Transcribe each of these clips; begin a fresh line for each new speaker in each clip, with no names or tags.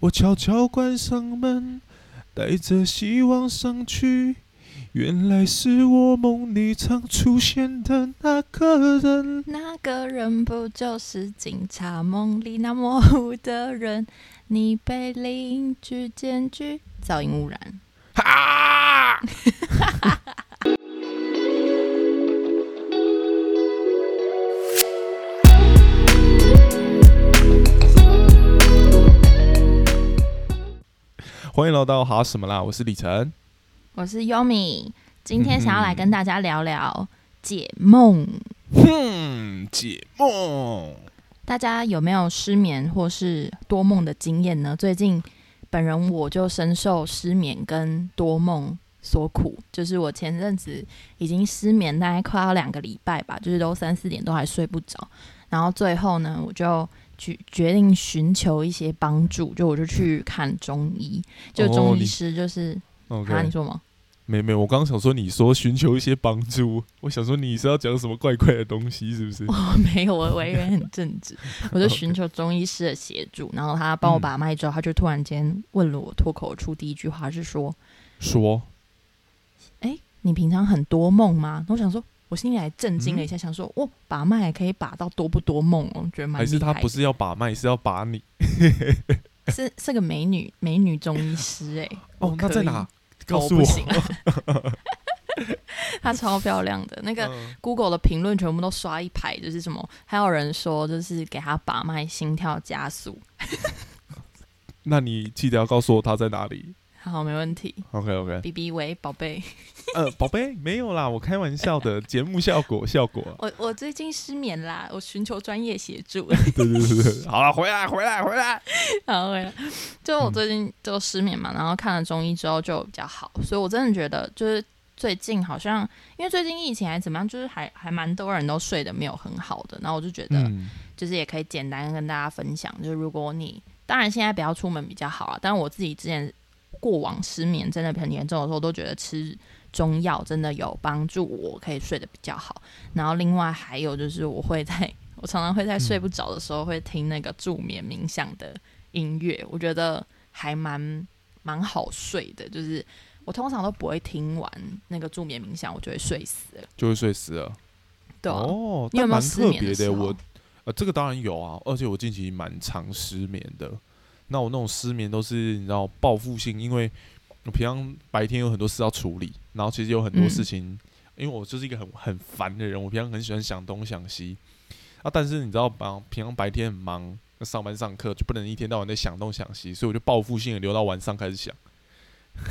我悄悄关上门，带着希望上去。原来是我梦里常出现的那个人。
那个人不就是警察梦里那模糊的人？你被邻居检举噪音污染。
哈！欢迎来到哈什么啦？我是李晨。
我是 Yomi，今天想要来跟大家聊聊解梦。
哼，解梦。
大家有没有失眠或是多梦的经验呢？最近本人我就深受失眠跟多梦所苦，就是我前阵子已经失眠大概快要两个礼拜吧，就是都三四点都还睡不着，然后最后呢，我就去决定寻求一些帮助，就我就去 看中医，就中医师就是啊，你说吗？
没没，我刚刚想说，你说寻求一些帮助，我想说你是要讲什么怪怪的东西，是不是？
哦没有，我为人很正直，我就寻求中医师的协助，然后他帮我把脉之后，他就突然间问了我，脱口出第一句话是说：“
说，
哎，你平常很多梦吗？”我想说，我心里还震惊了一下，想说，哦，把脉可以把到多不多梦哦，觉得蛮
还是他不是要把脉，是要把你，
是是个美女美女中医师哎，
哦，那在哪？
告诉我，她超漂亮的。那个 Google 的评论全部都刷一排，就是什么？还有人说，就是给她把脉，心跳加速。
那你记得要告诉我她在哪里。
好，没问题。
OK OK。
B B 喂，宝贝。
呃，宝贝，没有啦，我开玩笑的，节目效果效果。
我我最近失眠啦，我寻求专业协助。
对对对对，好了，回来回来回来，
好回来。就我最近就失眠嘛，然后看了中医之后就比较好，所以我真的觉得就是最近好像，因为最近疫情还怎么样，就是还还蛮多人都睡得没有很好的，然后我就觉得就是也可以简单跟大家分享，就是如果你当然现在不要出门比较好啊，但是我自己之前。过往失眠真的很严重的时候，都觉得吃中药真的有帮助，我可以睡得比较好。然后另外还有就是，我会在我常常会在睡不着的时候会听那个助眠冥想的音乐，我觉得还蛮蛮好睡的。就是我通常都不会听完那个助眠冥想，我就会睡死了，
就会睡死了。
对
哦，
你有没有失眠
的？我呃，这个当然有啊，而且我近期蛮常失眠的。那我那种失眠都是你知道报复性，因为我平常白天有很多事要处理，然后其实有很多事情，因为我就是一个很很烦的人，我平常很喜欢想东想西啊。但是你知道，平平常白天很忙，上班上课就不能一天到晚在想东想西，所以我就报复性的留到晚上开始想，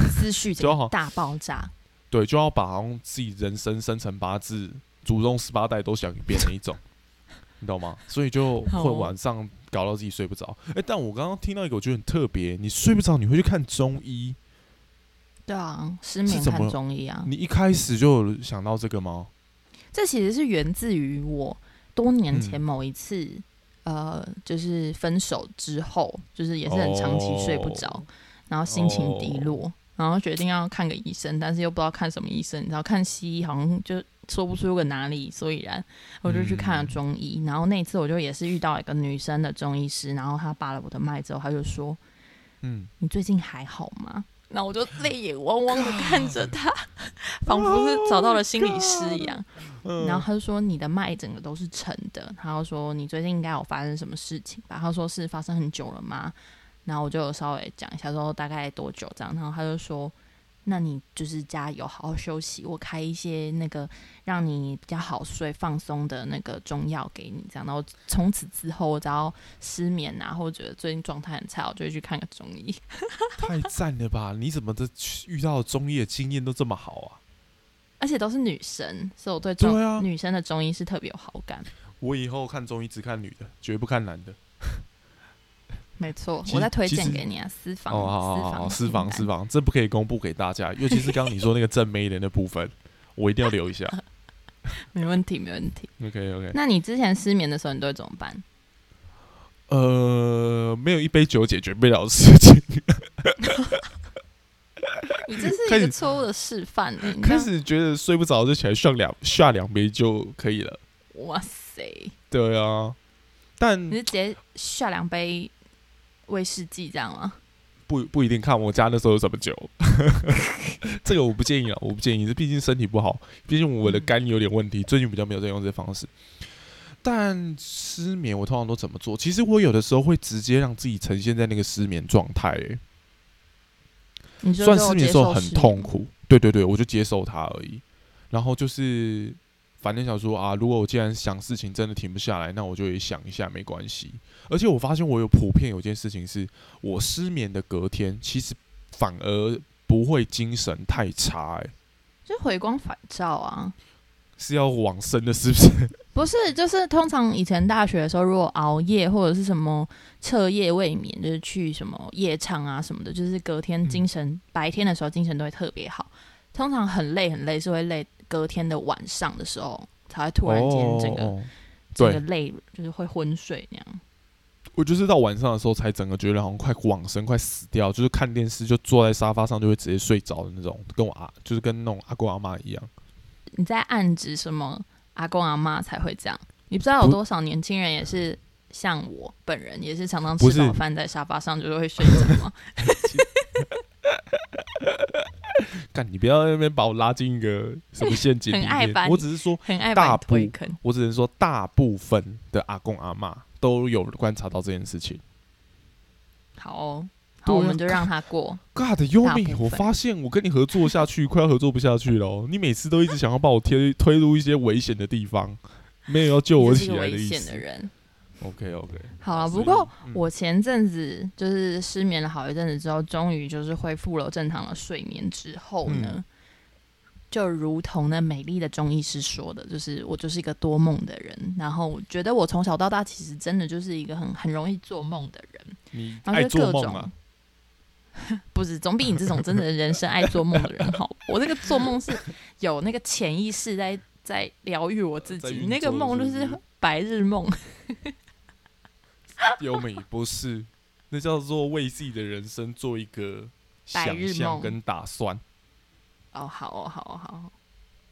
思绪就好大爆炸。
对，就要把好像自己人生生辰八字、祖宗十八代都想一遍那一种，你懂吗？所以就会晚上。搞到自己睡不着，哎，但我刚刚听到一个我觉得很特别，你睡不着你会去看中医？
对啊，失眠看中医啊？
你一开始就有想到这个吗？
这其实是源自于我多年前某一次，呃，就是分手之后，就是也是很长期睡不着，然后心情低落，然后决定要看个医生，但是又不知道看什么医生，你知道看西医好像就。说不出个哪里所以然，我就去看了中医。然后那次我就也是遇到一个女生的中医师，然后她把了我的脉之后，她就说：“嗯，你最近还好吗？”那我就泪眼汪汪的看着他，仿佛是找到了心理师一样。然后她就说：“你的脉整个都是沉的。”然后说：“你最近应该有发生什么事情吧？”她说：“是发生很久了吗？”然后我就稍微讲一下说大概多久这样。然后她就说。那你就是加油，好好休息。我开一些那个让你比较好睡、放松的那个中药给你，这样。然后从此之后，我只要失眠啊，或者觉得最近状态很差，我就会去看个中医。
太赞了吧！你怎么的遇到中医的经验都这么好啊？
而且都是女生，所以我对中女生的中医是特别有好感。
我以后看中医只看女的，绝不看男的。
没错，我在推荐给你啊，私房哦，私房
私房私房，这不可以公布给大家，尤其是刚刚你说那个正妹的那部分，我一定要留一下。
没问题，没问题。
OK OK。
那你之前失眠的时候，你都会怎么办？
呃，没有一杯酒解决不了的事情。
你这是一个错误的示范呢。
开始觉得睡不着就起来上两下两杯就可以了。
哇塞！
对啊，但
你是直接下两杯。威士忌这样吗？
不不一定看我家那时候有什么酒，这个我不建议啊，我不建议，这毕竟身体不好，毕竟我的肝有点问题，最近比较没有在用这方式。但失眠我通常都怎么做？其实我有的时候会直接让自己呈现在那个失眠状态，哎，算失眠的时候很痛苦，对对对，我就接受它而已。然后就是反正想说啊，如果我既然想事情真的停不下来，那我就也想一下，没关系。而且我发现我有普遍有件事情是，我失眠的隔天其实反而不会精神太差，哎，
就回光返照啊。
是要往生的，是不是？
不是，就是通常以前大学的时候，如果熬夜或者是什么彻夜未眠，就是去什么夜场啊什么的，就是隔天精神，白天的时候精神都会特别好。通常很累很累，是会累隔天的晚上的时候才会突然间整个整个累，就是会昏睡那样。
我就是到晚上的时候才整个觉得好像快往生、快死掉，就是看电视就坐在沙发上就会直接睡着的那种，跟我阿就是跟那种阿公阿妈一样。
你在暗指什么？阿公阿妈才会这样？你不知道有多少年轻人也是像我本人，也是常常吃早饭在沙发上就会睡着吗？
干，你不要那边把我拉进一个什么陷阱里面。我只是说，
很爱
大部
坑。
我只能说，大部分的阿公阿妈都有观察到这件事情。
好。我们就让他过。
God，优米，我发现我跟你合作下去，快要合作不下去了。你每次都一直想要把我推推入一些危险的地方，没有要救我起来的意思。OK OK，
好了。不过我前阵子就是失眠了好一阵子之后，终于就是恢复了正常的睡眠之后呢，就如同那美丽的中医师说的，就是我就是一个多梦的人。然后我觉得我从小到大其实真的就是一个很很容易做梦的人。
你爱做梦吗？
不是，总比你这种真的人生爱做梦的人好。我那个做梦是有那个潜意识在在疗愈我自己，你那个梦就是白日梦。
优美不是，那叫做为自己的人生做一个想象跟打算。
哦，好哦，好哦，好。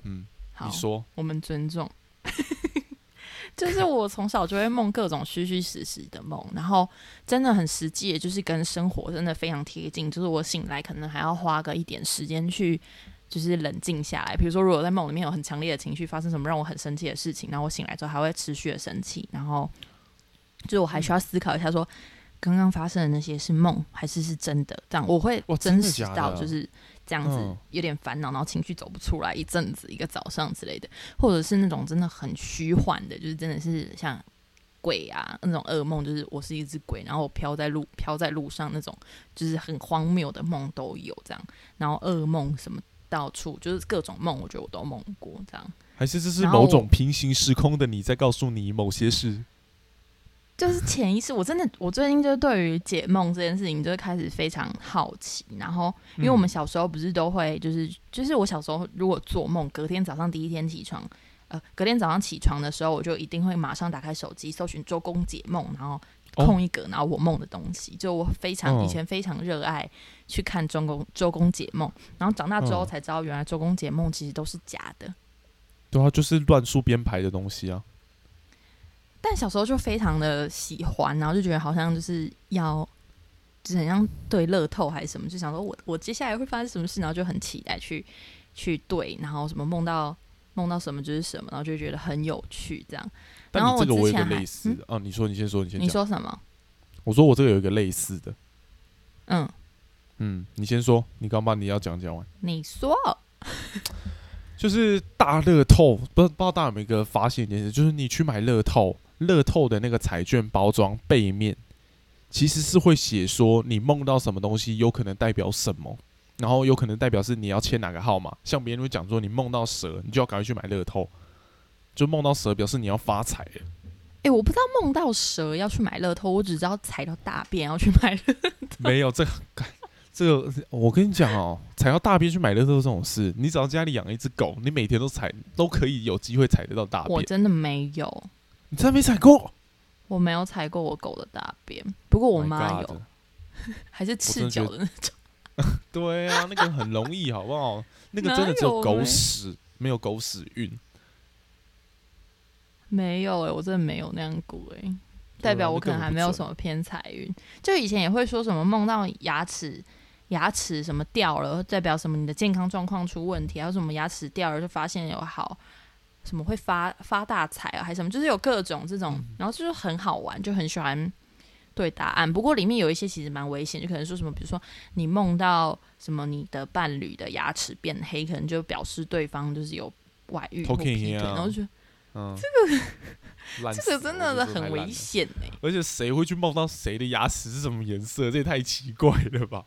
嗯，你说，
我们尊重。就是我从小就会梦各种虚虚实实的梦，然后真的很实际，就是跟生活真的非常贴近。就是我醒来可能还要花个一点时间去，就是冷静下来。比如说，如果在梦里面有很强烈的情绪，发生什么让我很生气的事情，然后我醒来之后还会持续的生气，然后就我还需要思考一下，说刚刚发生的那些是梦还是是真的？这样我会真实到就是。这样子有点烦恼，然后情绪走不出来一阵子，一个早上之类的，或者是那种真的很虚幻的，就是真的是像鬼啊那种噩梦，就是我是一只鬼，然后我飘在路飘在路上那种，就是很荒谬的梦都有这样。然后噩梦什么到处就是各种梦，我觉得我都梦过这样。
还是这是某种平行时空的你在告诉你某些事？
就是潜意识，我真的，我最近就对于解梦这件事情，就是开始非常好奇。然后，因为我们小时候不是都会，就是就是我小时候如果做梦，隔天早上第一天起床，呃，隔天早上起床的时候，我就一定会马上打开手机搜寻周公解梦，然后空一格，然后我梦的东西。就我非常以前非常热爱去看周公周公解梦，然后长大之后才知道，原来周公解梦其实都是假的。
对啊，就是乱数编排的东西啊。
但小时候就非常的喜欢，然后就觉得好像就是要，就是很像对乐透还是什么，就想说我我接下来会发生什么事，然后就很期待去去对，然后什么梦到梦到什么就是什么，然后就觉得很有趣这样。然后
这个我有
个
类似的哦，你说你先说，你先
你说什么？
我说我这个有一个类似的，
嗯
嗯，你先说，你刚把你要讲讲完。
你说，
就是大乐透，不不知道大家有没有一个发现一件事，就是你去买乐透。乐透的那个彩券包装背面，其实是会写说你梦到什么东西，有可能代表什么，然后有可能代表是你要签哪个号码。像别人会讲说你梦到蛇，你就要赶快去买乐透，就梦到蛇表示你要发财了。
哎，我不知道梦到蛇要去买乐透，我只知道踩到大便要去买乐透。
没有这个，这个我跟你讲哦，踩到大便去买乐透这种事，你只要家里养一只狗，你每天都踩都可以有机会踩得到大便。
我真的没有。
你真没踩过？
我没有踩过我狗的大便，不过我妈有，还是赤脚的那种。
对啊，那个很容易，好不好？那个真的只有狗屎，没有狗屎运。
没有哎，我真的没有那样过哎。代表我可能还没有什
么。
么偏财运。就以前也会说什么梦到牙齿牙齿什么掉了，代表什么你的健康状况出问题，还有什么牙齿掉了就发现有好什么会发发大财啊，还是什么，就是有各种这种，然后就是很好玩，就很喜欢对答案。不过里面有一些其实蛮危险，就可能说什么，比如说你梦到什么你的伴侣的牙齿变黑，可能就表示对方就是有外遇或
偷看
劈腿，
啊
然后就
嗯，这个
这个真的是很危。险哎、
而且谁会去梦到谁的牙齿是什么颜色？这也太奇怪了吧！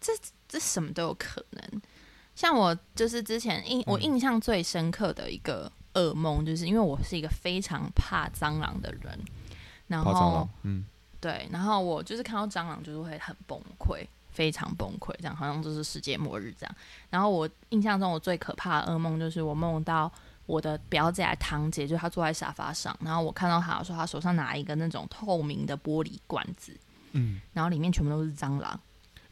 这这什么都有可能。像我就是之前印我
嗯
印象最深刻的一个噩梦，就是因为我是一个非常怕蟑螂的人，然后
怕蟑螂，嗯，
对，然后我就是看到蟑螂就是会很崩溃，非常崩溃，这样好像就是世界末日这样。然后我印象中我最可怕的噩梦就是我梦到我的表姐还堂姐，就是她坐在沙发上，然后我看到她说她手上拿一个那种透明的玻璃罐子，
嗯，
然后里面全部都是蟑螂。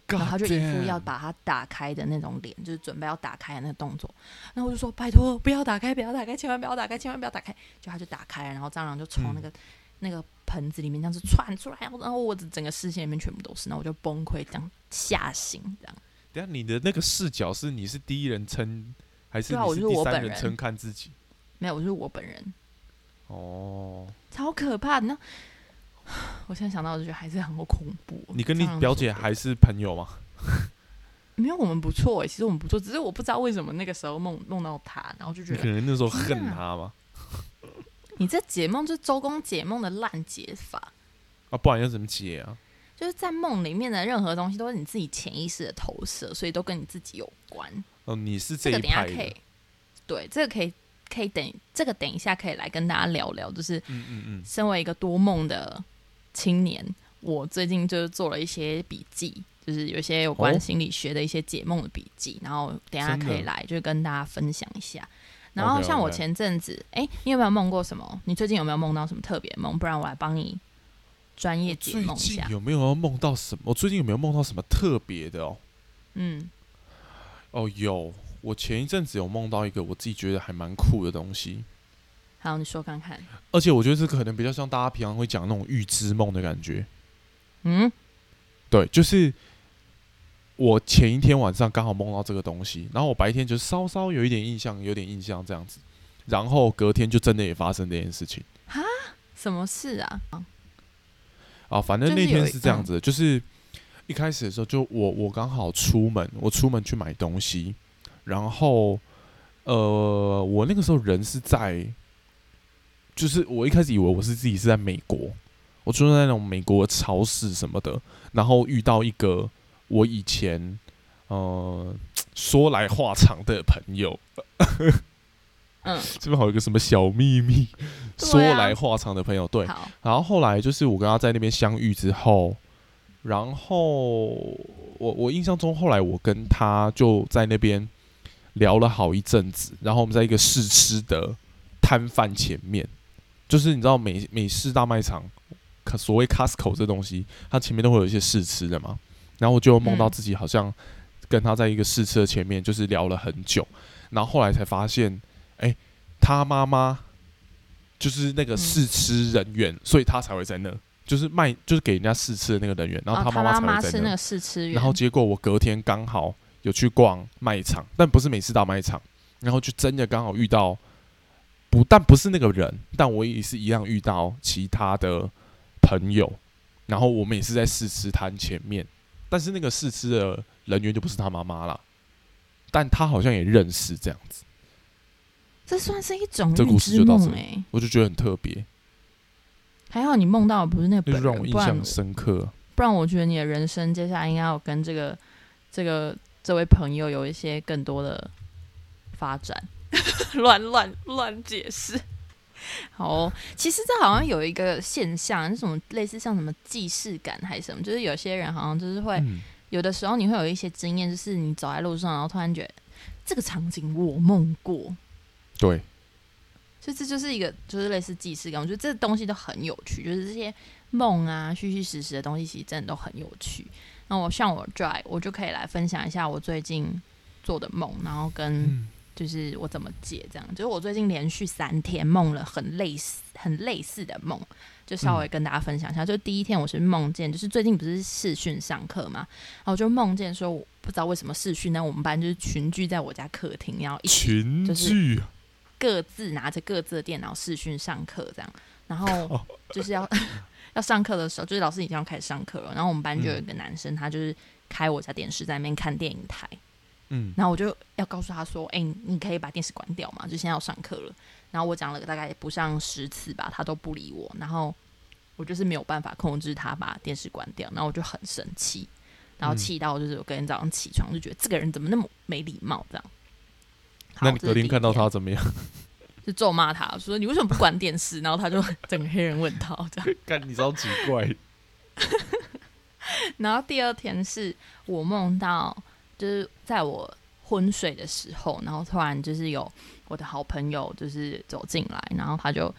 然后他就一副要把它打开的那种脸，就是准备要打开的那个动作。然后我就说：“拜托，不要打开，不要打开，千万不要打开，千万不要打开。”就他就打开了，然后蟑螂就从那个、那个盆子里面这样子窜出来，然后我的整个视线里面全部都是，然后我就崩溃，这样吓醒，这样。
等一下你的那个视角是你是第一人称，还是是第
就是我本人
三人称看自己？
没有，我就是我本人，
哦，
超可怕的。那我现在想到我就觉得还是很恐怖。
你跟你表姐还是朋友吗？
没有，我们不错哎，其实我们不错，只是我不知道为什么那个时候梦梦到他，然后就觉得
你可能那时候恨
哪
他吗？
你这解梦就是周公解梦的烂解法。
啊，不然要怎么解啊？
就是在梦里面的任何东西都是你自己潜意识的投射，所以都跟你自己有关。
哦，你是
这个
这一派的
等一下可以，，对，这个可以可以等这个等一下可以来跟大家聊聊，就是
嗯嗯嗯，
身为一个多梦的青年，我最近就是做了一些笔记，就是有一些有关
哦
心理学的一些解梦的笔记，然后等下可以来就是跟大家分享一下。然后像我前阵子，哎、你有没有梦过什么？你最近有没有梦到什么特别梦？不然我来帮你专业解梦一下。
有没有梦到什么？我最近有没有梦到什么特别的哦？
嗯，
哦，有，我前一阵子有梦到一个我自己觉得还蛮酷的东西，
好，你说看看。
而且我觉得这可能比较像大家平常会讲那种预知梦的感觉。
嗯，
对，就是我前一天晚上刚好梦到这个东西，然后我白天就稍稍有一点印象，有点印象这样子，然后隔天就真的也发生这件事情
什么事啊？
啊。反正那天是这样子的，就是一开始的时候，就我我刚好出门，我出门去买东西，然后呃，我那个时候人是在，就是我一开始以为我是自己是在美国，我住在那种美国超市什么的，然后遇到一个我以前呃说来话长的朋友，
嗯，
这边还有一个什么小秘密，
啊
说来话长的朋友，对，
好，
然后后来就是我跟他在那边相遇之后，然后我我印象中后来我跟他就在那边聊了好一阵子，然后我们在一个试吃的摊贩前面，就是你知道美美式大卖场，可所谓 Costco 这东西，它前面都会有一些试吃的嘛，然后我就梦到
嗯。
自己好像跟他在一个试吃的前面，就是聊了很久，然后后来才发现，哎，他妈妈就是那个
嗯。
试吃人员，所以他才会在那，就是卖就是给人家试吃的那个人员，然后
哦他
妈妈才会在
那个。试吃员，
然后结果我隔天刚好有去逛卖场，但不是美式大卖场，然后就真的刚好遇到不，但不是那个人，但我也是一样遇到其他的朋友，然后我们也是在试吃摊前面，但是那个试吃的人员就不是他妈妈了，但他好像也认识这样子，
这算是一种
这故事就到这。我就觉得很特别，
还好你梦到的不是那个本人，
那就让我印象深刻。
不然我觉得你的人生接下来应该要跟这个这个这位朋友有一些更多的发展。乱乱乱解释。好哦、其实这好像有一个现象，是什么类似像什么既视感还是什么，就是有些人好像就是会、
嗯，
有的时候你会有一些经验，就是你走在路上，然后突然觉得这个场景我梦过，
对，
所以这就是一个就是类似既视感。我觉得这东西都很有趣，就是这些梦啊、虚虚实实的东西，其实真的都很有趣。那我像我 Dry，我就可以来分享一下我最近做的梦，然后跟
嗯，
就是我怎么解这样。就是我最近连续三天梦了很类似、很类似的梦，就稍微跟大家分享一下。就第一天我是梦见，就是最近不是视讯上课嘛，然后我就梦见说，我不知道为什么视讯，那我们班就是群聚在我家客厅，然后一起
群
就是
聚，
各自拿着各自的电脑视讯上课这样，然后就是要 要上课的时候，就是老师已经要开始上课了，然后我们班就有一个男生，他就是开我家电视在那边看电影台，
嗯，
然后我就要告诉他说：“哎、你可以把电视关掉嘛，就现在要上课了。”然后我讲了大概不上十次吧，他都不理我，然后我就是没有办法控制他把电视关掉，然后我就很生气，然后
嗯
气到就是我隔天早上起床就觉得这个人怎么那么没礼貌这样。
那你隔天看到，他怎么样？
就咒骂他说：“你为什么不关电视？”然后他就整个黑人问号这样。
干你超奇怪，
然后第二天是我梦到，就是在我昏睡的时候，然后突然就是有我的好朋友就是走进来，然后他就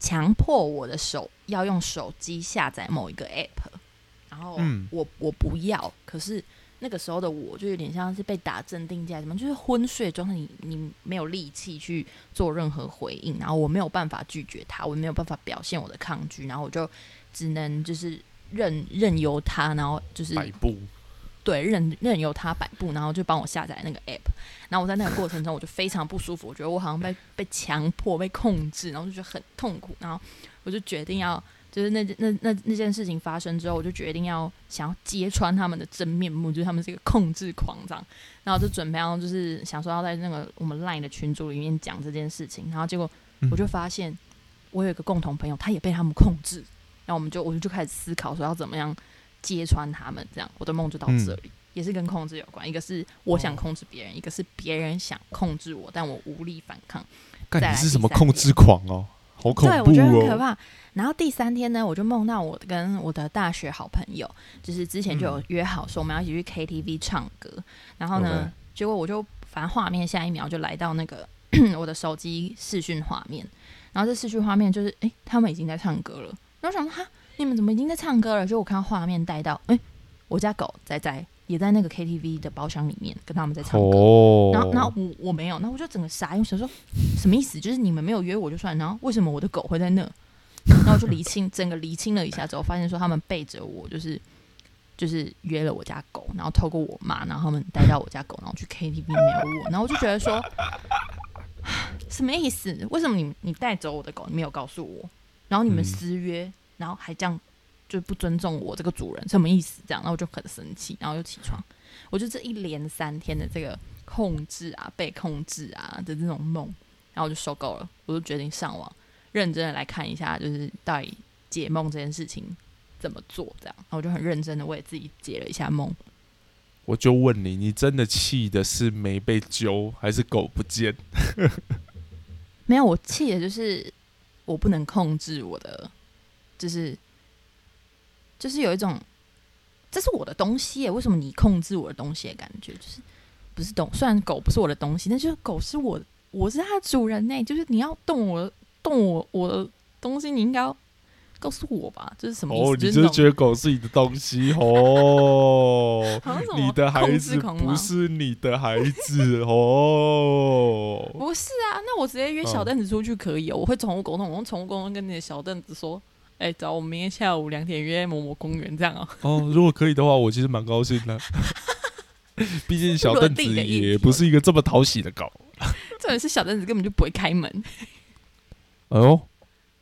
强迫我的手要用手机下载某一个 app，然后
嗯。
我我不要，可是那个时候的我就有点像是被打镇定剂还是什么，就是昏睡的状态，你你没有力气去做任何回应，然后我没有办法拒绝他，我没有办法表现我的抗拒，然后我就只能就是任任由他，然后就是
摆布，
对任任由他摆布，然后就帮我下载那个 app，然后我在那个过程中我就非常不舒服，我觉得我好像被被强迫、被控制，然后就觉得很痛苦，然后我就决定要。就是那那那那件事情发生之后，我就决定要想要揭穿他们的真面目，就是他们是一个控制狂这样。然后就准备要就是想说要在那个我们 LINE 的群组里面讲这件事情，然后结果
嗯
我就发现我有一个共同朋友，他也被他们控制，然后我们就我就就开始思考说要怎么样揭穿他们，这样我的梦就到这里，也是跟控制有关。一个是我想控制别人，一个是别人想控制我，但我无力反抗。
干你是什么控制狂哦？好恐
对，我觉得很可
哦！
怕。然后第三天呢，我就梦到我跟我的大学好朋友，就是之前就有
嗯
约好说我们要一起去 KTV 唱歌，然后呢结果我就反正画面下一秒就来到那个 我的手机视讯画面，然后这视讯画面就是诶，他们已经在唱歌了，然后我想说哈，你们怎么已经在唱歌了？就我看到画面带到，诶，我家狗仔仔也在那个 KTV 的包厢里面跟他们在唱歌。
哦，
然后，然后我我没有，那我就整个傻眼，我想说什么意思？就是你们没有约我就算，然后为什么我的狗会在那？然后我就厘清整个厘清了一下之后，发现说他们背着我，就是就是约了我家狗，然后透过我妈，然后他们带到我家狗，然后去 KTV 没有我，然后我就觉得说 什么意思？为什么你你带走我的狗，你没有告诉我？然后你们
嗯
私约，然后还这样就不尊重我这个主人，什么意思？这样，然后我就很生气，然后又起床。我就这一连三天的这个控制啊、被控制啊的这种梦，然后我就受够了，我就决定上网认真的来看一下，就是到底解梦这件事情怎么做，这样，然后我就很认真的为自己解了一下梦。
我就问你，你真的气的是没被揪，还是狗不见？
没有，我气的就是我不能控制我的，就是就是有一种这是我的东西耶，为什么你控制我的东西的感觉？就是不是动？虽然狗不是我的东西，但就是狗是我，我是它的主人呢。就是你要动我动我我的东西，你应该要告诉我吧？这是什么意思？
哦，你
就
就是是觉
得
得狗是你的东西哦，你的孩子不是你的孩子哦。
不是啊？那我直接约小凳子出去可以哦。我会宠物沟通，我用宠物沟通跟你的小凳子说。哎、找我们明天下午两点约某某公园，这样哦。
哦，如果可以的话，我其实蛮高兴的。毕竟小凳子也不是一个这么讨喜的狗。
重点是小凳子根本就不会开门，
哎呦，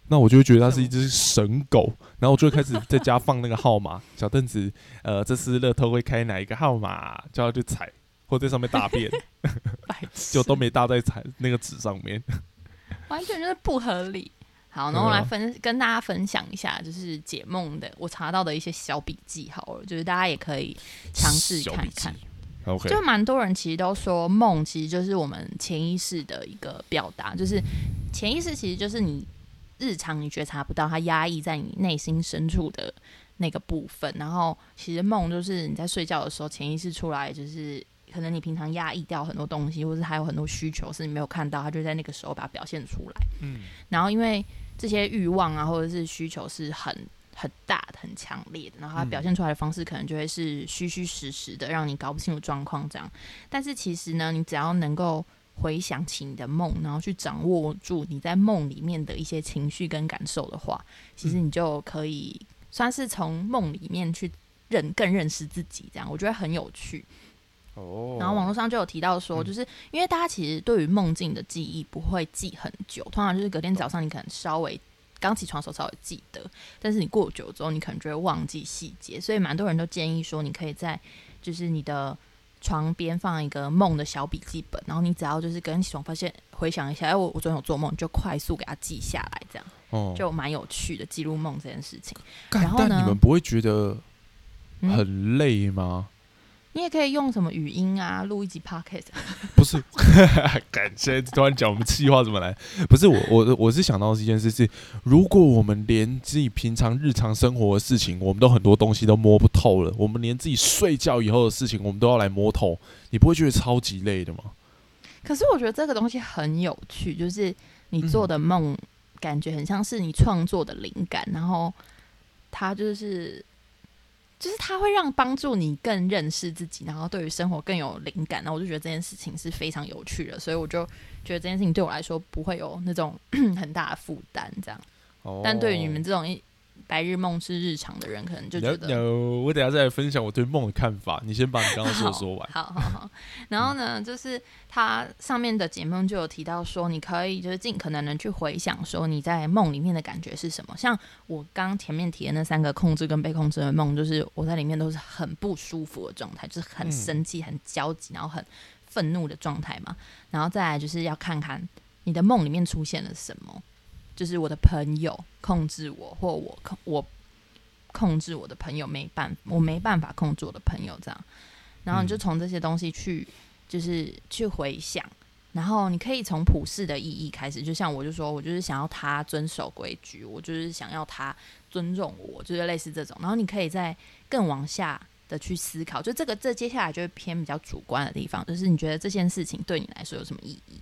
那我就会觉得它是一只神狗，然后我就会开始在家放那个号码。小凳子，呃，这次乐透会开哪一个号码，叫它去踩，或在上面大便，就都没搭在踩那个纸上面。
完全就是不合理。好，然后来分、跟大家分享一下，就是解梦的我查到的一些小笔记，好了，就是大家也可以尝试看看。就蛮多人其实都说梦其实就是我们潜意识的一个表达，就是潜意识其实就是你日常你觉察不到它压抑在你内心深处的那个部分，然后其实梦就是你在睡觉的时候潜意识出来，就是可能你平常压抑掉很多东西，或是还有很多需求是你没有看到，它就在那个时候把它表现出来。
嗯，
然后因为这些欲望啊，或者是需求是很很大的、很强烈的，然后它
嗯
表现出来的方式可能就会是虚虚实实的，让你搞不清楚状况这样。但是其实呢，你只要能够回想起你的梦，然后去掌握住你在梦里面的一些情绪跟感受的话，其实你就可以算是从梦里面去认更认识自己。这样我觉得很有趣。
哦，
然后网络上就有提到说，就是因为大家其实对于梦境的记忆不会记很久，通常就是隔天早上你可能稍微刚起床的时候稍微记得，但是你过久之后你可能就会忘记细节，所以蛮多人都建议说，你可以在就是你的床边放一个梦的小笔记本，然后你只要就是隔天起床发现回想一下，哎，我我昨天有做梦，就快速给它记下来，这样
哦，
就蛮有趣的记录梦这件事情。然后呢
你们不会觉得
嗯
很累吗？
你也可以用什么语音啊，录一集 podcast。
不是，感谢突然讲我们气话怎么来？不是我，我我是想到一件事是，如果我们连自己平常日常生活的事情，我们都很多东西都摸不透了，我们连自己睡觉以后的事情，我们都要来摸透，你不会觉得超级累的吗？
可是我觉得这个东西很有趣，就是你做
嗯
的梦，感觉很像是你创作的灵感，然后它就是，就是它会让帮助你更认识自己，然后对于生活更有灵感。然后我就觉得这件事情是非常有趣的，所以我就觉得这件事情对我来说不会有那种 很大的负担，这样。
哦
但对于你们这种一白日梦是日常的人，可能就觉得
我等下再来分享我对梦的看法。你先把你刚刚说的说完。
好好好，然后呢，就是它上面的解梦就有提到说，你可以就是尽可能的去回想说你在梦里面的感觉是什么。像我刚前面提的那三个控制跟被控制的梦，就是我在里面都是很不舒服的状态，就是很
嗯
生气、很焦急，然后很愤怒的状态嘛。然后再来就是要看看你的梦里面出现了什么，就是我的朋友控制我，或我控我控制我的朋友没办我没办法控制我的朋友这样。然后你就
嗯
从这些东西去，就是去回想，然后你可以从普世的意义开始，就像我就说，我就是想要他遵守规矩，我就是想要他尊重我，就是类似这种。然后你可以再更往下的去思考，就这个这接下来就会偏比较主观的地方，就是你觉得这件事情对你来说有什么意义？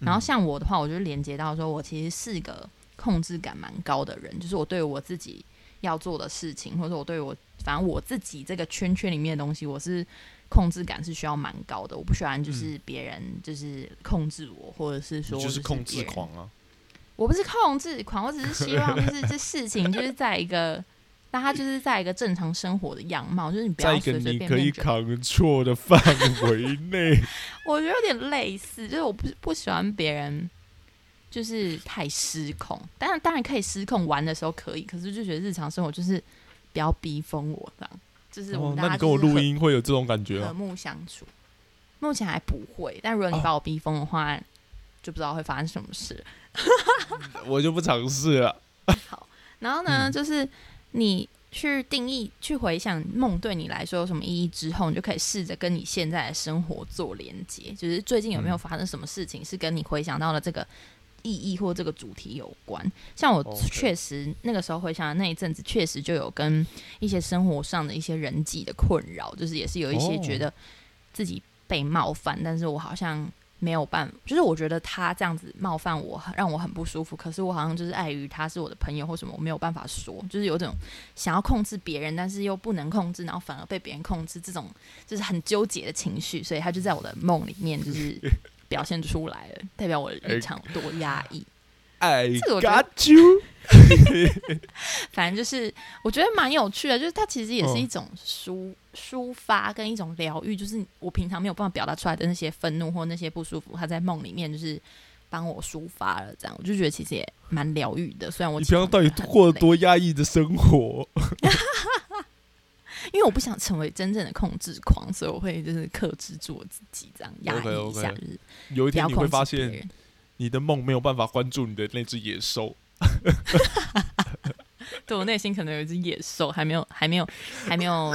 然后像我的话，我就连接到说，我其实是个控制感蛮高的人，就是我对我自己要做的事情，或者我对我反正我自己这个圈圈里面的东西，我是控制感是需要蛮高的。我不喜欢就是别人就是控制我，或者是说
就是控制狂啊！
我不是控制狂，我只是希望 就是这事情就是在一个，那他就是在一个正常生活的样貌，就是你不
在一个
要随随
你可以
便便就。
扛错的范围内，
我觉得有点类似，就是我不不喜欢别人就是太失控，当然当然可以失控玩的时候可以，可是就觉得日常生活就是不要逼疯我这样，就是我
哦
们，大家
那你跟我录音会有这种感觉
和
啊？
睦相处。目前还不会，但如果你把我逼疯的话，就不知道会发生什么事。
我就不尝试了。
好然后呢，
嗯
就是你去定义、去回想梦对你来说有什么意义之后，你就可以试着跟你现在的生活做连接。就是最近有没有
嗯
发生什么事情是跟你回想到了这个意义或这个主题有关？像我确实那个时候回想那一阵子，确实就有跟一些生活上的一些人际的困扰，就是也是有一些
哦
觉得自己被冒犯，但是我好像。没有办法，就是我觉得他这样子冒犯我，让我很不舒服。可是我好像就是碍于他是我的朋友或什么，我没有办法说，就是有种想要控制别人，但是又不能控制，然后反而被别人控制，这种就是很纠结的情绪。所以他就在我的梦里面就是表现出来了，代表我的日常多压抑。
I got you。
反正就是我觉得蛮有趣的，就是它其实也是
嗯
一种抒抒发跟一种疗愈，就是我平常没有办法表达出来的那些愤怒或那些不舒服，他在梦里面就是帮我抒发了，这样我就觉得其实也蛮疗愈的。虽然我
你平常到底过得多压抑的生活？
因为我不想成为真正的控制狂，所以我会就是克制住我自己，这样压抑一下，就是
有一天你会发现，你的梦没有办法关注你的那只野兽。
对我内心可能有一只野兽，还没有，还没有，还没有，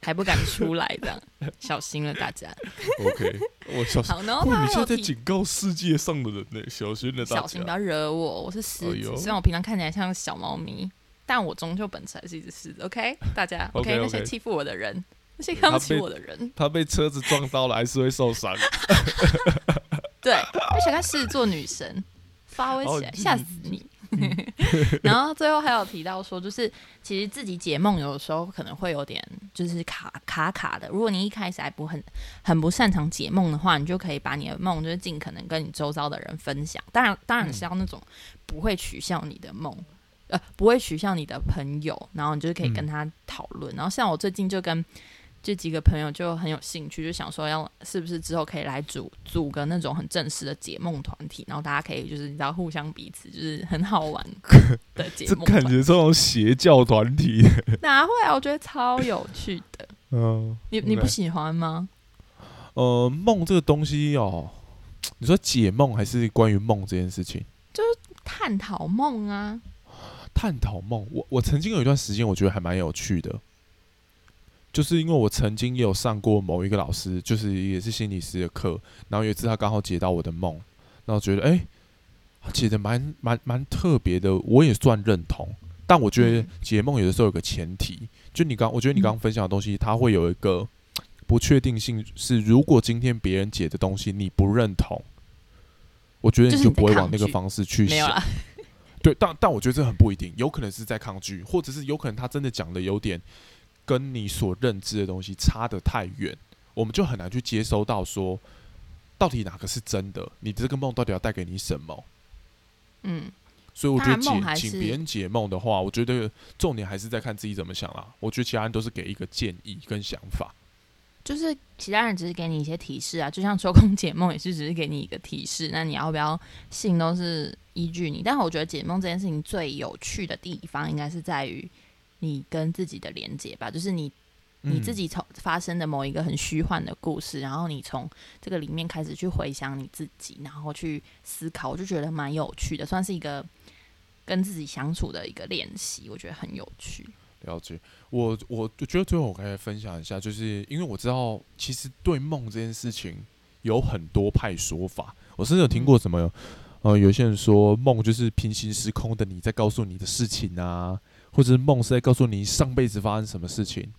还不敢出来，这样小心了大家。
OK，我小心。
好，然后
你现在在警告世界上的人呢，小心了大
小心不。要惹我，我是狮子。
哎
虽然我平常看起来像小猫咪，但我终究本质还是一只狮子。OK，大家
OK，OK
那些欺负我的人，那些看不起我的人，
他被车子撞到了，还是会受伤。
对，而且他狮子座女神，发威起来，
哦
吓死你！然后最后还有提到说，就是其实自己解梦有的时候可能会有点就是卡卡卡的。如果你一开始还不很很不擅长解梦的话，你就可以把你的梦就是尽可能跟你周遭的人分享。当然，当然是要那种不会取笑你的梦，呃，不会取笑你的朋友，然后你就是可以跟他讨论。然后像我最近就跟。这几个朋友就很有兴趣，就想说要是不是之后可以来组组个那种很正式的解梦团体，然后大家可以就是你知道互相彼此就是很好玩 的解梦。
感觉这种邪教团体
哪会啊？我觉得超有趣的。嗯，你你不喜欢吗？
呃，梦这个东西哦，你说解梦还是关于梦这件事情？
就是探讨梦啊。
探讨梦，我我曾经有一段时间，我觉得还蛮有趣的。就是因为我曾经也有上过某一个老师，就是也是心理师的课，然后有一次他刚好解到我的梦，然后觉得哎，解的蛮蛮蛮特别的，我也算认同。但我觉得解梦有的时候有个前提，就你刚我觉得你刚刚分享的东西，它会有一个 不确定性，是如果今天别人解的东西你不认同，我觉得你就不会往那个方式去想。对，但但我觉得这很不一定，有可能是在抗拒，或者是有可能他真的讲的有点。跟你所认知的东西差得太远，我们就很难去接收到说，到底哪个是真的？你这个梦到底要带给你什么？嗯，所以我觉得解请别人解梦的话，我觉得重点还是在看自己怎么想啦。我觉得其他人都是给一个建议跟想法，
就是其他人只是给你一些提示啊，就像 周公解梦也是只是给你一个提示，那你要不要信都是依据你。但我觉得解梦这件事情最有趣的地方，应该是在于。你跟自己的连接吧，就是你你自己从发生的某一个很虚幻的故事，然后你从这个里面开始去回想你自己，然后去思考，我就觉得蛮有趣的，算是一个跟自己相处的一个练习，我觉得很有趣。
了解，我我就觉得最后我可以分享一下，就是因为我知道其实对梦这件事情有很多派说法，我甚至有听过什么，呃，有些人说梦就是平行时空的你在告诉你的事情啊。或者是梦是在告诉你上辈子发生什么事情，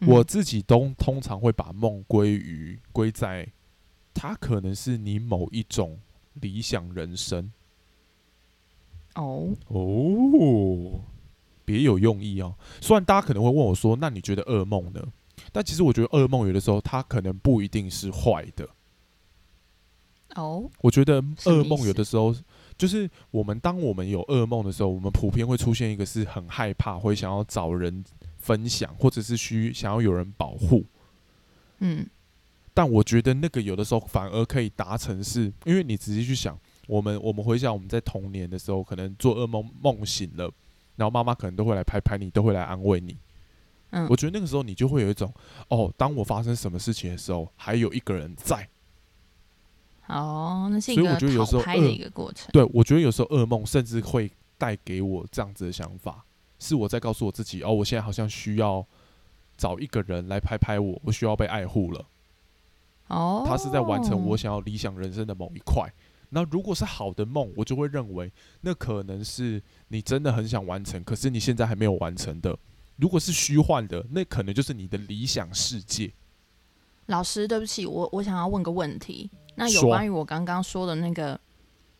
我自己都通常会把梦归于归在，它可能是你某一种理想人生。哦哦，别有用意哦。虽然大家可能会问我说：“那你觉得噩梦呢？”但其实我觉得噩梦有的时候它可能不一定是坏的。哦，我觉得噩梦有的时候。就是我们当我们有噩梦的时候，我们普遍会出现一个是很害怕，会想要找人分享，或者是需想要有人保护。嗯，但我觉得那个有的时候反而可以达成，是因为你仔细去想，我们我们回想我们在童年的时候，可能做噩梦梦醒了，然后妈妈可能都会来拍拍你，都会来安慰你。嗯，我觉得那个时候你就会有一种哦，当我发生什么事情的时候，还有一个人在。
哦，那是一个讨拍的一个过程。
对，我觉得有时候噩梦甚至会带给我这样子的想法，是我在告诉我自己：哦，我现在好像需要找一个人来拍拍我，我需要被爱护了。哦，他是在完成我想要理想人生的某一块。那如果是好的梦，我就会认为那可能是你真的很想完成，可是你现在还没有完成的。如果是虚幻的，那可能就是你的理想世界。
老师，对不起，我我想要问个问题。那有关于我刚刚说的那个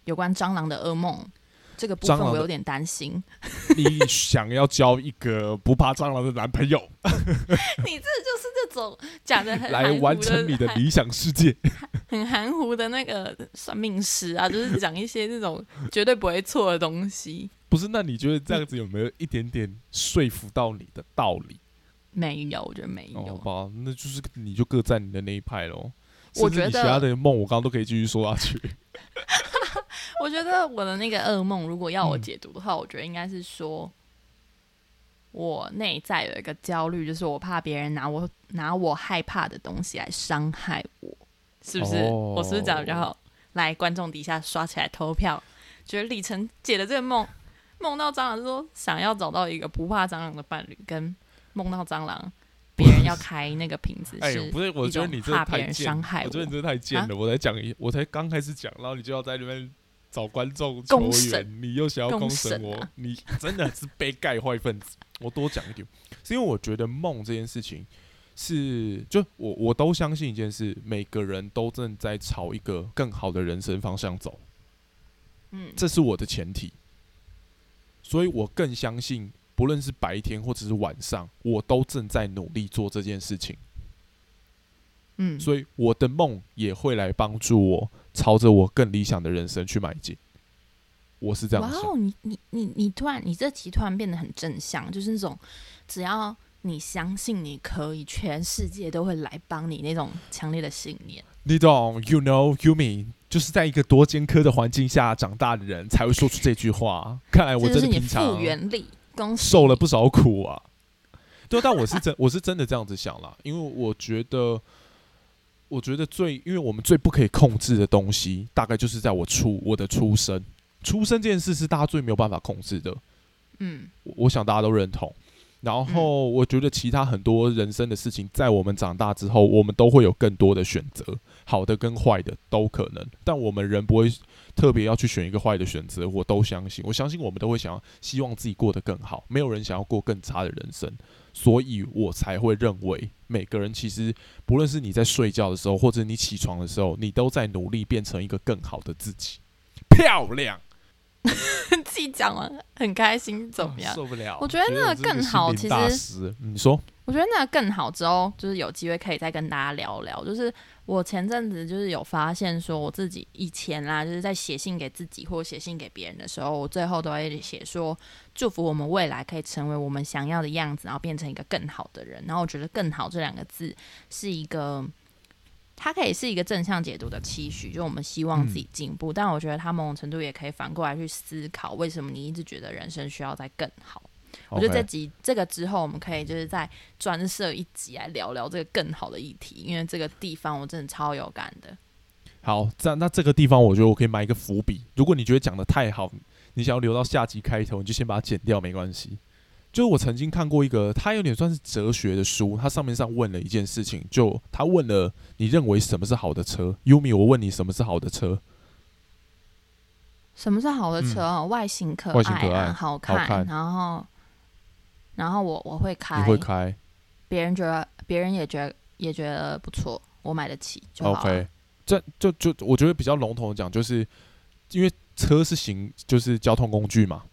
有关蟑螂的噩梦这个部分，我有点担心。
你想要交一个不怕蟑螂的男朋友？
你这就是这种讲的很
来完成你的理想世界，
很含糊的那个算命师啊，就是讲一些这种绝对不会错的东西。
不是？那你觉得这样子有没有一点点说服到你的道理？
没有，我觉得没有。
好吧，那就是你就各占你的那一派喽。
我觉得你
其他的梦，我刚刚都可以继续说下去。
我觉得我的那个噩梦，如果要我解读的话，我觉得应该是说，我内在有一个焦虑，就是我怕别人拿我拿我害怕的东西来伤害我，是不是？我是不是讲的比较好？来，观众底下刷起来投票，觉得李晨解的这个梦，梦到蟑螂，说想要找到一个不怕蟑螂的伴侣，跟梦到蟑螂。别人要开那个瓶子，哎，
不是，我觉得你这太
贱，我
觉得你这太贱了。我才讲一，我才刚开始讲，然后你就要在那边找观众求援，你又想要攻审我，你真的是被盖坏分子。我多讲一点，是因为我觉得梦这件事情是，就我我都相信一件事，每个人都正在朝一个更好的人生方向走。嗯，这是我的前提。所以我更相信，不论是白天或者是晚上，我都正在努力做这件事情。
嗯，
所以我的梦也会来帮助我朝着我更理想的人生去迈进。我是这样想。
哇哦，你你你你突然，你这题突然变得很正向，就是那种只要你相信你可以，全世界都会来帮你那种强烈的信念。
你懂？You know, you mean？就是在一个多尖科的环境下长大的人才会说出这句话。看来我真的平常
复原力，
受了不少苦啊。对，但我是真 我是真的这样子想了，因为我觉得。我觉得最，因为我们最不可以控制的东西，大概就是在我出我的出生，出生这件事是大家最没有办法控制的。
嗯，
我想大家都认同。然后我觉得其他很多人生的事情，在我们长大之后，我们都会有更多的选择，好的跟坏的都可能。但我们人不会特别要去选一个坏的选择。我都相信，我相信我们都会想要希望自己过得更好，没有人想要过更差的人生。所以我才会认为，每个人其实不论是你在睡觉的时候，或者你起床的时候，你都在努力变成一个更好的自己。漂亮，
自己讲完很开心，怎么样？
受不了。
我觉得那个更好，其
实你说。
我觉得那个更好之后，就是有机会可以再跟大家聊聊。就是我前阵子就是有发现，说我自己以前啦，就是在写信给自己或写信给别人的时候，我最后都会写说祝福我们未来可以成为我们想要的样子，然后变成一个更好的人。然后我觉得“更好”这两个字是一个，它可以是一个正向解读的期许，就我们希望自己进步。但我觉得它某种程度也可以反过来去思考，为什么你一直觉得人生需要再更好。我觉得这集这个之后，我们可以就是再专设一集来聊聊这个更好的议题，因为这个地方我真的超有感的。
好，这样那这个地方，我觉得我可以埋一个伏笔。如果你觉得讲的太好，你想要留到下集开头，你就先把它剪掉，没关系。就是我曾经看过一个，他有点算是哲学的书，他上面上问了一件事情，就他问了你认为什么是好的车？Umi，我问你什么是好的车？
什么是好的车？外形可
爱，
好看，然后。然后我我会开，
你会开，
别人觉得别人也觉得也觉得不错，我买得起就
好。OK，这就就我觉得比较笼统的讲，就是因为车是行就是交通工具嘛，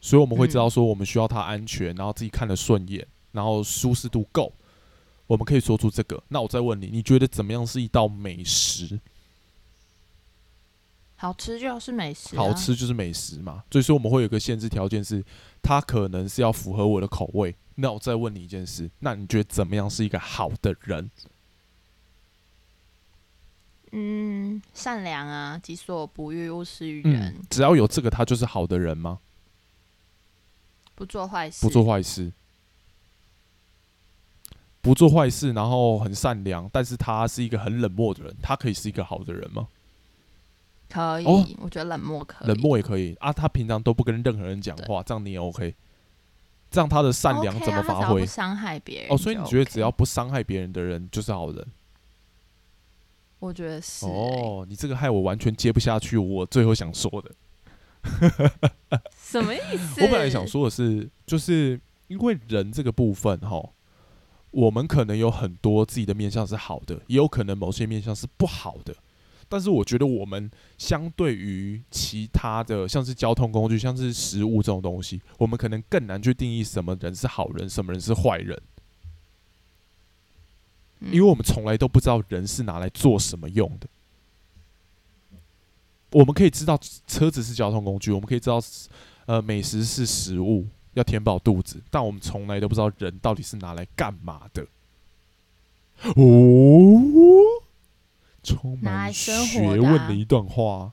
所以我们会知道说我们需要它安全，然后自己看得顺眼，然后舒适度够，我们可以说出这个。那我再问你，你觉得怎么样是一道美食？
好吃就是美食，
好吃就是美食嘛。所以说我们会有个限制条件是。它可能是要符合我的口味，那我再问你一件事，那你觉得怎么样是一个好的人？
嗯，善良啊，己所不欲，勿施于人。
只要有这个，他就是好的人吗？
不做坏事，
不做坏事，不做坏事，然后很善良，但是他是一个很冷漠的人，他可以是一个好的人吗？
可以，我觉得冷漠可以，
冷漠也可以啊。他平常都不跟任何人讲话，这样你也 OK。这样他的善良怎么发挥？
不伤害别人
哦，所以你觉得只要不伤害别人的人就是好人？
我觉得是。
哦，你这个害我完全接不下去。我最后想说的，
什么意思？
我本来想说的是，就是因为人这个部分哈，我们可能有很多自己的面相是好的，也有可能某些面相是不好的。但是我觉得我们相对于其他的，像是交通工具、像是食物这种东西，我们可能更难去定义什么人是好人，什么人是坏人，因为我们从来都不知道人是拿来做什么用的。我们可以知道车子是交通工具，我们可以知道呃美食是食物，要填饱肚子，但我们从来都不知道人到底是拿来干嘛的。哦。充满学问的一段话。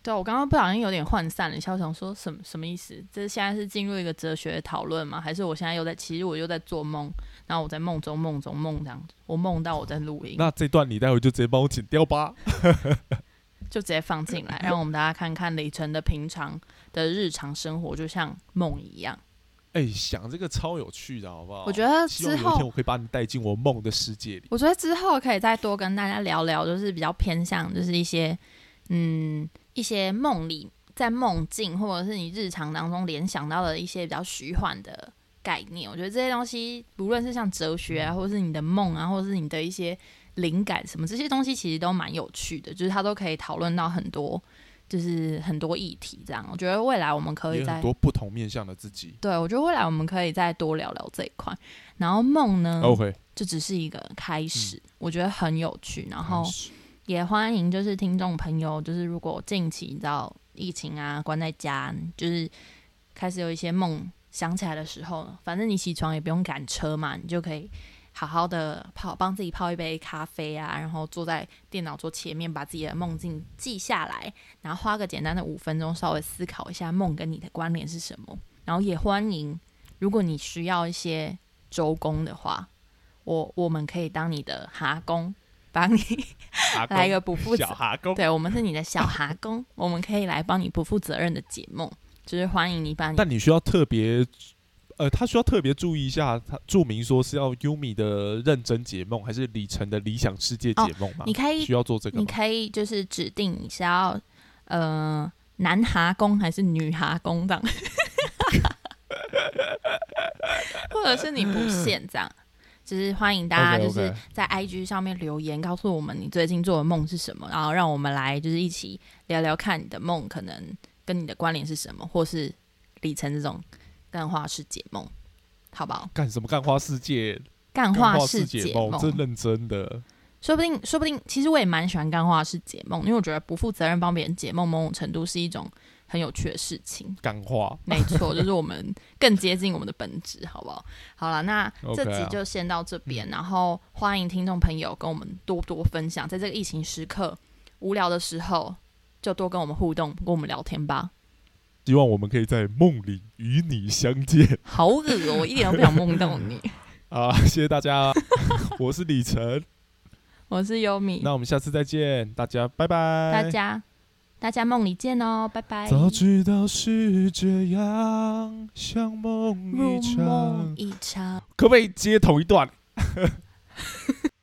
对，我刚刚不小心有点涣散了，想说什么什么意思？这现在是进入一个哲学讨论吗？还是我现在又在？其实我又在做梦，然后我在梦中梦中梦这样子，我梦到我在录音。
那这段你待会就直接帮我剪掉吧，
就直接放进来，让我们大家看看李晨的平常的日常生活，就像梦一样。
哎，想这个超有趣的，好不好？
我觉得之后有
一天我可以把你带进我梦的世界里。
我觉得之后可以再多跟大家聊聊，就是比较偏向，就是一些嗯一些梦里在梦境，或者是你日常当中联想到的一些比较虚幻的概念。我觉得这些东西，不论是像哲学啊，或者是你的梦啊，或者是你的一些灵感什么，这些东西其实都蛮有趣的，就是它都可以讨论到很多。就是很多议题这样。我觉得未来我们可以在
很多不同面向的自己。
对，我觉得未来我们可以再多聊聊这一块。然后梦呢
，OK，
就只是一个开
嗯
始，我觉得很有趣。然后也欢迎就是听众朋友，就是如果近期你知道疫情啊，关在家，就是开始有一些梦想起来的时候，反正你起床也不用赶车嘛，你就可以好好的泡，帮自己泡一杯咖啡啊，然后坐在电脑桌前面，把自己的梦境记下来，然后花个简单的五分钟，稍微思考一下梦跟你的关联是什么。然后也欢迎，如果你需要一些周公的话，我我们可以当你的哈工，帮你来一个不负责
小哈工。
对，我们是你的小哈工，我们可以来帮你不负责任的解梦，就是欢迎你把你
但你需要特别，呃，他需要特别注意一下，他注明说是要 Yumi 的认真解梦，还是李晨的理想世界解梦吗？
你可以
需要做这个
你？可以就是指定你是要呃男哈工还是女哈工这样，或者是你不限这样。就是欢迎大家就是在 IG 上面留言，告诉我们你最近做的梦是什么，然后让我们来就是一起聊聊看你的梦可能跟你的关联是什么，或是李晨这种干话式解梦，好不好？
干什么干花世界？
干
干话
话式
式解梦，这认真的。
说不定，说不定，其实我也蛮喜欢干话式解梦，因为我觉得不负责任帮别人解梦，某种程度是一种很有趣的事情。
干话，
没错，就是我们更接近我们的本质，好不好？好了，那这集就先到这边，然后欢迎听众朋友跟我们多多分享，在这个疫情时刻无聊的时候，就多跟我们互动，跟我们聊天吧。
希望我们可以在梦里与你相见
好恶哦、我一点都不想梦到你。
啊！谢谢大家，我是李晨，
我是优米，
那我们下次再见，大家拜拜。
大家大家梦里见哦，拜拜。
早知道是这样，像梦
入
一
梦
场。
一场。
可不可以接同一段？